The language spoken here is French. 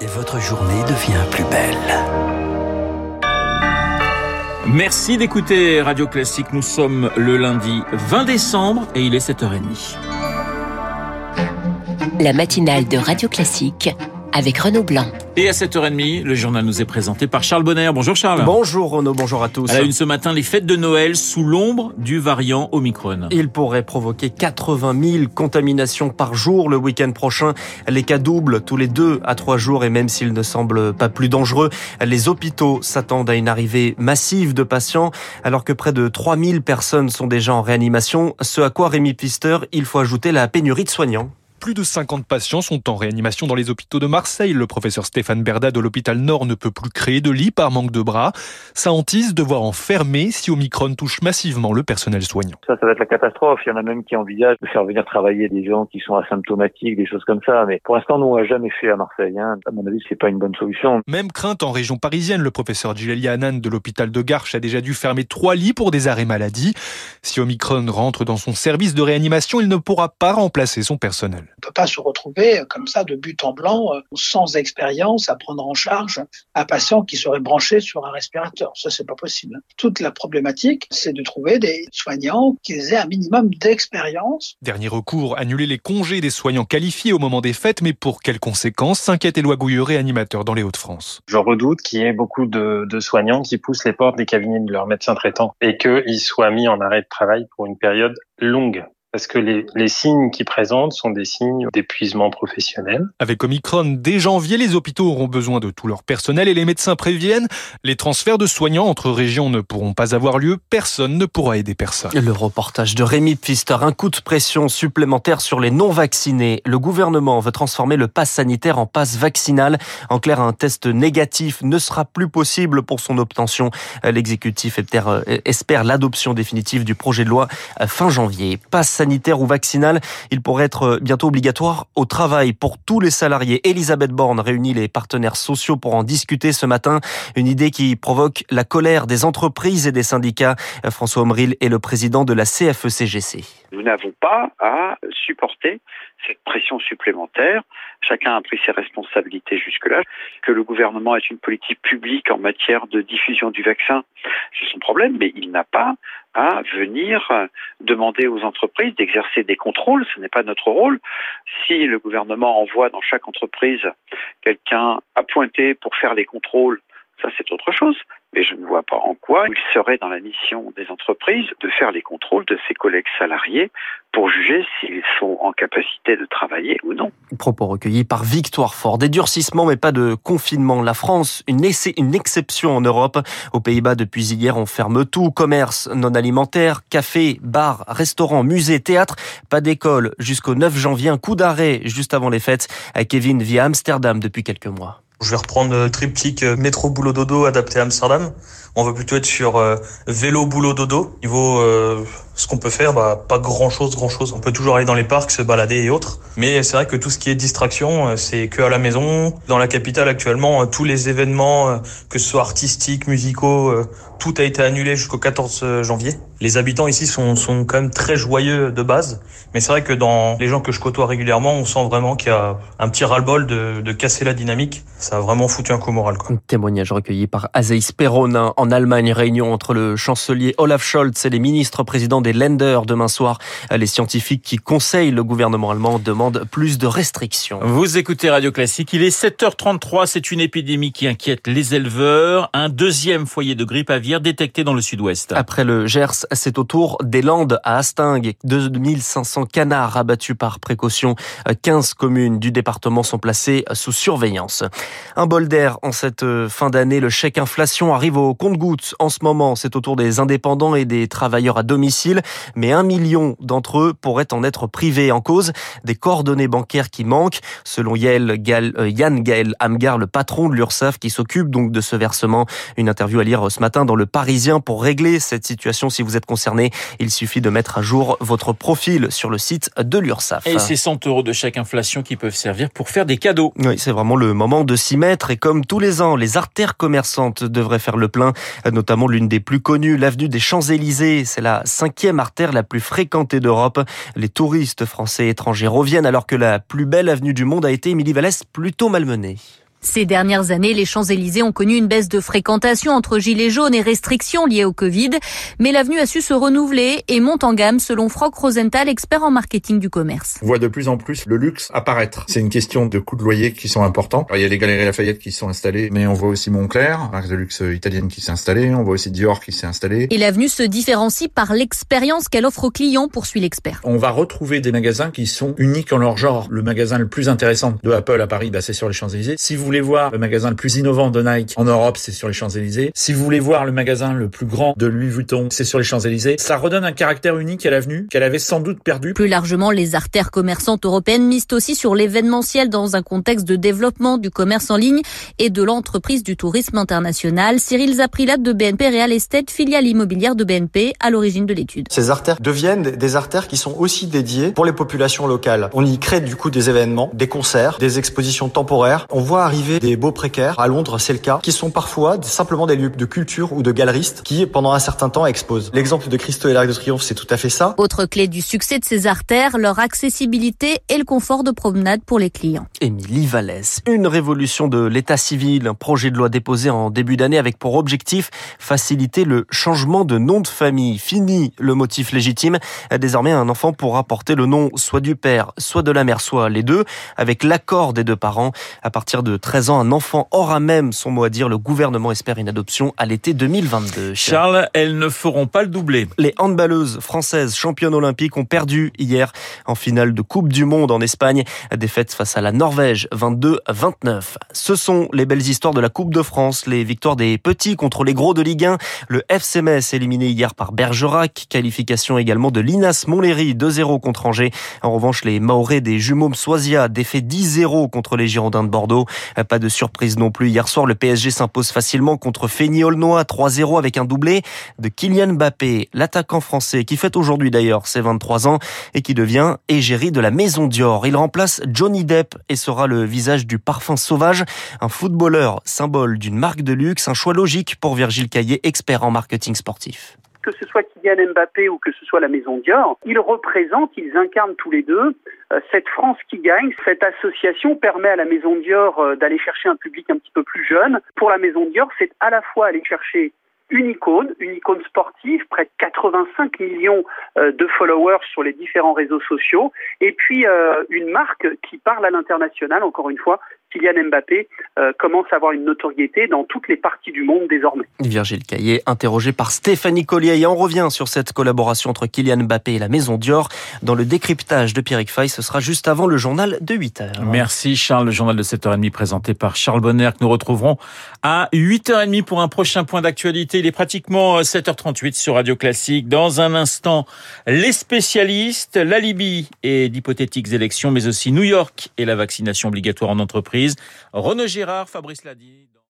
et votre journée devient plus belle. Merci d'écouter Radio Classique. Nous sommes le lundi 20 décembre et il est 7h30. La matinale de Radio Classique avec Renaud Blanc. Et à 7h30, le journal nous est présenté par Charles Bonner. Bonjour Charles. Bonjour Renaud, bonjour à tous. À la une ce matin, les fêtes de Noël sous l'ombre du variant Omicron. Il pourrait provoquer 80 000 contaminations par jour le week-end prochain. Les cas doublent tous les deux à trois jours et même s'ils ne semblent pas plus dangereux, les hôpitaux s'attendent à une arrivée massive de patients alors que près de 3000 personnes sont déjà en réanimation. Ce à quoi Rémi Pfister, il faut ajouter la pénurie de soignants. Plus de 50 patients sont en réanimation dans les hôpitaux de Marseille. Le professeur Stéphane Berda de l'hôpital Nord ne peut plus créer de lits par manque de bras. Sa hantise devoir en fermer si Omicron touche massivement le personnel soignant. Ça, ça va être la catastrophe. Il y en a même qui envisagent de faire venir travailler des gens qui sont asymptomatiques, des choses comme ça. Mais pour l'instant, nous, on n'a jamais fait à Marseille. Hein. À mon avis, c'est pas une bonne solution. Même crainte en région parisienne. Le professeur Hanan de l'hôpital de Garches a déjà dû fermer trois lits pour des arrêts maladie. Si Omicron rentre dans son service de réanimation, il ne pourra pas remplacer son personnel. On peut pas se retrouver comme ça de but en blanc, euh, sans expérience, à prendre en charge un patient qui serait branché sur un respirateur. Ça, c'est pas possible. Toute la problématique, c'est de trouver des soignants qui aient un minimum d'expérience. Dernier recours, annuler les congés des soignants qualifiés au moment des fêtes, mais pour quelles conséquences s'inquiète Éloi Gouilleret, animateur dans les Hauts-de-France. Je redoute qu'il y ait beaucoup de, de soignants qui poussent les portes des cabinets de leurs médecins traitants et qu'ils soient mis en arrêt de travail pour une période longue parce que les, les signes qu'ils présentent sont des signes d'épuisement professionnel. Avec Omicron, dès janvier, les hôpitaux auront besoin de tout leur personnel et les médecins préviennent, les transferts de soignants entre régions ne pourront pas avoir lieu, personne ne pourra aider personne. Le reportage de Rémi Pfister, un coup de pression supplémentaire sur les non-vaccinés. Le gouvernement veut transformer le pass sanitaire en passe vaccinal. En clair, un test négatif ne sera plus possible pour son obtention. L'exécutif espère l'adoption définitive du projet de loi fin janvier. Passe sanitaire ou vaccinal, il pourrait être bientôt obligatoire au travail pour tous les salariés. Elisabeth Borne réunit les partenaires sociaux pour en discuter ce matin. Une idée qui provoque la colère des entreprises et des syndicats. François Omril est le président de la CFECGC. Nous n'avons pas à supporter cette pression supplémentaire. Chacun a pris ses responsabilités jusque-là. Que le gouvernement ait une politique publique en matière de diffusion du vaccin, c'est son problème, mais il n'a pas à venir demander aux entreprises d'exercer des contrôles. Ce n'est pas notre rôle. Si le gouvernement envoie dans chaque entreprise quelqu'un appointé pour faire les contrôles, ça c'est autre chose mais je ne vois pas en quoi il serait dans la mission des entreprises de faire les contrôles de ses collègues salariés pour juger s'ils sont en capacité de travailler ou non. Propos recueillis par Victoire Fort. Des durcissements mais pas de confinement. La France, une, exception en Europe. Aux Pays-Bas, depuis hier, on ferme tout. Commerce non alimentaire, café, bar, restaurant, musée, théâtre. Pas d'école jusqu'au 9 janvier. Un coup d'arrêt juste avant les fêtes. Kevin vit à Amsterdam depuis quelques mois. Je vais reprendre le triptyque euh, métro boulot dodo adapté à Amsterdam. On va plutôt être sur euh, vélo boulot dodo. Niveau euh, ce qu'on peut faire, bah, pas grand chose, grand chose. On peut toujours aller dans les parcs, se balader et autres. Mais c'est vrai que tout ce qui est distraction, c'est que à la maison. Dans la capitale actuellement, tous les événements, que ce soit artistiques, musicaux, tout a été annulé jusqu'au 14 janvier. Les habitants ici sont, sont quand même très joyeux de base. Mais c'est vrai que dans les gens que je côtoie régulièrement, on sent vraiment qu'il y a un petit ras-le-bol de, de casser la dynamique. Ça a vraiment foutu un coup moral. Quoi. Un témoignage recueilli par Azeis en Allemagne. Réunion entre le chancelier Olaf Scholz et les ministres présidents des Länder demain soir. Les scientifiques qui conseillent le gouvernement allemand demandent plus de restrictions. Vous écoutez Radio Classique. Il est 7h33. C'est une épidémie qui inquiète les éleveurs. Un deuxième foyer de grippe aviaire détecté dans le sud-ouest. Après le Gers, c'est au tour des Landes à Astingue. 2500 canards abattus par précaution. 15 communes du département sont placées sous surveillance. Un bol d'air en cette fin d'année. Le chèque inflation arrive au compte-gouttes. En ce moment, c'est au tour des indépendants et des travailleurs à domicile. Mais un million d'entre eux pourraient en être privés en cause des coordonnées bancaires qui manquent. Selon Yael Gal, euh, Yann Gaël Amgar, le patron de l'URSSAF qui s'occupe donc de ce versement. Une interview à lire ce matin dans le Parisien pour régler cette situation. Si vous êtes concerné, il suffit de mettre à jour votre profil sur le site de l'URSSAF. Et c'est 100 euros de chaque inflation qui peuvent servir pour faire des cadeaux. Oui, c'est vraiment le moment de s'y mettre. Et comme tous les ans, les artères commerçantes devraient faire le plein, notamment l'une des plus connues, l'avenue des Champs-Élysées. C'est la cinquième artère la plus fréquentée d'Europe. Les touristes français et étrangers reviennent alors que la plus belle avenue du monde a été, Émilie Vallès, plutôt malmenée. Ces dernières années, les Champs-Élysées ont connu une baisse de fréquentation entre gilets jaunes et restrictions liées au Covid, mais l'avenue a su se renouveler et monte en gamme selon Franck Rosenthal, expert en marketing du commerce. On voit de plus en plus le luxe apparaître. C'est une question de coûts de loyer qui sont importants. Alors, il y a les Galeries Lafayette qui sont installées, mais on voit aussi Montclair, marque de luxe italienne qui s'est installée. On voit aussi Dior qui s'est installé. Et l'avenue se différencie par l'expérience qu'elle offre aux clients, poursuit l'expert. On va retrouver des magasins qui sont uniques en leur genre. Le magasin le plus intéressant de Apple à Paris, bah, c'est sur les Champs-Élysées. Si vous voulez voir le magasin le plus innovant de Nike en Europe, c'est sur les Champs-Élysées. Si vous voulez voir le magasin le plus grand de Louis Vuitton, c'est sur les Champs-Élysées. Ça redonne un caractère unique à l'avenue qu'elle avait sans doute perdu. Plus largement, les artères commerçantes européennes misent aussi sur l'événementiel dans un contexte de développement du commerce en ligne et de l'entreprise du tourisme international. Cyril Zaprilat de BNP Real Estate, filiale immobilière de BNP, à l'origine de l'étude. Ces artères deviennent des artères qui sont aussi dédiées pour les populations locales. On y crée du coup des événements, des concerts, des expositions temporaires. On voit arriver des beaux précaires, à Londres c'est le cas, qui sont parfois simplement des lieux de culture ou de galeristes qui pendant un certain temps exposent. L'exemple de Christo et l'Arc de Triomphe c'est tout à fait ça. Autre clé du succès de ces artères, leur accessibilité et le confort de promenade pour les clients. Émilie Vallès, une révolution de l'état civil, un projet de loi déposé en début d'année avec pour objectif faciliter le changement de nom de famille. Fini le motif légitime. Désormais, un enfant pourra porter le nom soit du père, soit de la mère, soit les deux, avec l'accord des deux parents. À partir de 13 ans, un enfant aura même son mot à dire. Le gouvernement espère une adoption à l'été 2022. Charles, elles ne feront pas le doublé. Les handballeuses françaises championnes olympiques ont perdu hier en finale de Coupe du Monde en Espagne. Défaite face à la Norvège, 22-29. Ce sont les belles histoires de la Coupe de France, les victoires des petits contre les gros de Ligue 1. Le FC Metz éliminé hier par Bergerac. Qualification également de l'Inas Montlhéry, 2-0 contre Angers. En revanche, les Maorais des jumeaux Soisia défait 10-0 contre les Girondins de Bordeaux. Pas de surprise non plus. Hier soir, le PSG s'impose facilement contre Feigny Aulnois, 3-0 avec un doublé de Kylian Mbappé, l'attaquant français qui fête aujourd'hui d'ailleurs ses 23 ans et qui devient égérie de la Maison Dior. Il remplace Johnny Depp et sera le visage du parfum sauvage, un footballeur symbole d'une marque de luxe, un choix logique pour Virgile Caillé, expert en marketing sportif que ce soit Kylian Mbappé ou que ce soit la Maison Dior, ils représentent, ils incarnent tous les deux cette France qui gagne. Cette association permet à la Maison Dior d'aller chercher un public un petit peu plus jeune. Pour la Maison Dior, c'est à la fois aller chercher une icône, une icône sportive, près de 85 millions de followers sur les différents réseaux sociaux, et puis une marque qui parle à l'international, encore une fois, Kylian Mbappé euh, commence à avoir une notoriété dans toutes les parties du monde désormais. Virgile Caillé, interrogé par Stéphanie Collier. Et on revient sur cette collaboration entre Kylian Mbappé et la Maison Dior. Dans le décryptage de Pierrick Fay, ce sera juste avant le journal de 8h. Merci Charles, le journal de 7h30 présenté par Charles Bonner que nous retrouverons à 8h30 pour un prochain point d'actualité. Il est pratiquement 7h38 sur Radio Classique. Dans un instant, les spécialistes, la Libye et d'hypothétiques élections, mais aussi New York et la vaccination obligatoire en entreprise. Renaud Girard, Fabrice Ladi.